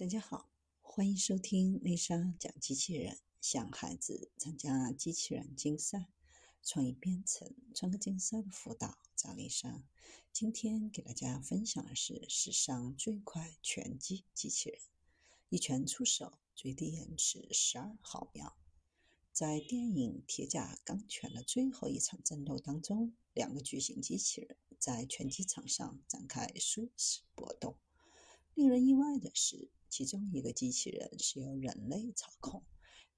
大家好，欢迎收听丽莎讲机器人，向孩子参加机器人竞赛、创意编程、创客竞赛的辅导，找丽莎。今天给大家分享的是史上最快拳击机器人，一拳出手，最低延迟十二毫秒。在电影《铁甲钢拳》的最后一场战斗当中，两个巨型机器人在拳击场上展开殊死搏斗。令人意外的是。其中一个机器人是由人类操控，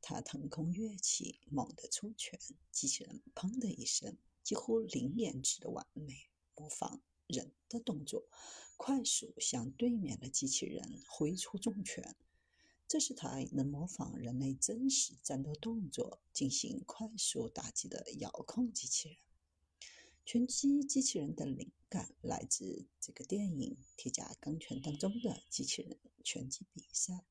它腾空跃起，猛地出拳，机器人“砰”的一声，几乎零延迟的完美模仿人的动作，快速向对面的机器人挥出重拳。这是台能模仿人类真实战斗动作进行快速打击的遥控机器人。拳击机器人的灵感来自这个电影《铁甲钢拳》当中的机器人拳击比赛。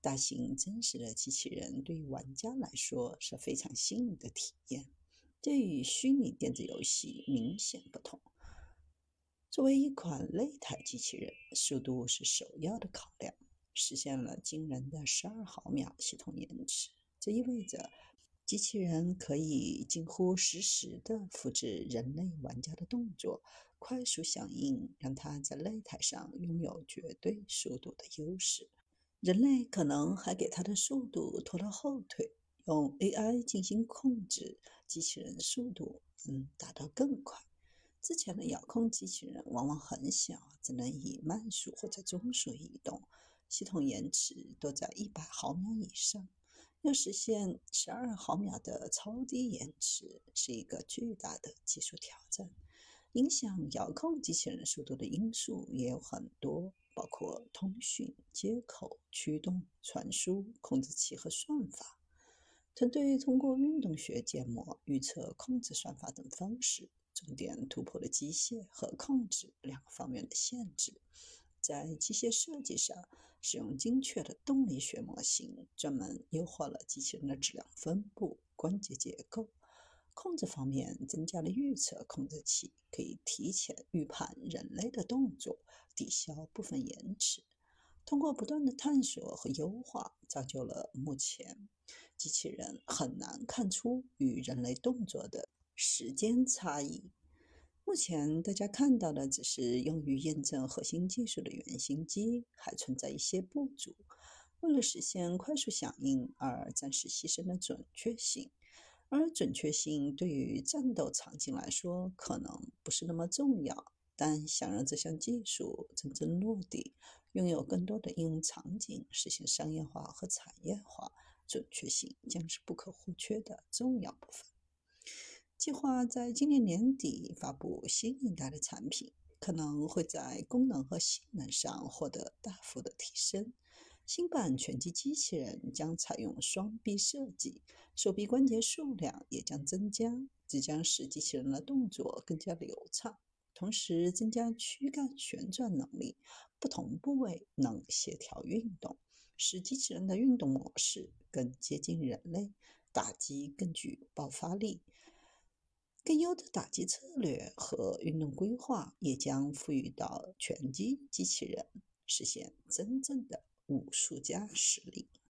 大型真实的机器人对于玩家来说是非常新颖的体验，这与虚拟电子游戏明显不同。作为一款擂台机器人，速度是首要的考量，实现了惊人的十二毫秒系统延迟。这意味着。机器人可以近乎实时地复制人类玩家的动作，快速响应，让它在擂台上拥有绝对速度的优势。人类可能还给它的速度拖了后腿，用 AI 进行控制，机器人速度能达到更快。之前的遥控机器人往往很小，只能以慢速或者中速移动，系统延迟都在一百毫秒以上。要实现十二毫秒的超低延迟是一个巨大的技术挑战。影响遥控机器人速度的因素也有很多，包括通讯、接口、驱动、传输、控制器和算法。团队通过运动学建模预测控制算法等方式，重点突破了机械和控制两个方面的限制。在机械设计上，使用精确的动力学模型，专门优化了机器人的质量分布、关节结构。控制方面，增加了预测控制器，可以提前预判人类的动作，抵消部分延迟。通过不断的探索和优化，造就了目前机器人很难看出与人类动作的时间差异。目前大家看到的只是用于验证核心技术的原型机，还存在一些不足。为了实现快速响应而暂时牺牲了准确性，而准确性对于战斗场景来说可能不是那么重要。但想让这项技术真正落地，拥有更多的应用场景，实现商业化和产业化，准确性将是不可或缺的重要部分。计划在今年年底发布新一代的产品，可能会在功能和性能上获得大幅的提升。新版拳击机器人将采用双臂设计，手臂关节数量也将增加，这将使机器人的动作更加流畅，同时增加躯干旋转能力，不同部位能协调运动，使机器人的运动模式更接近人类，打击更具爆发力。更优的打击策略和运动规划也将赋予到拳击机器人，实现真正的武术家实力。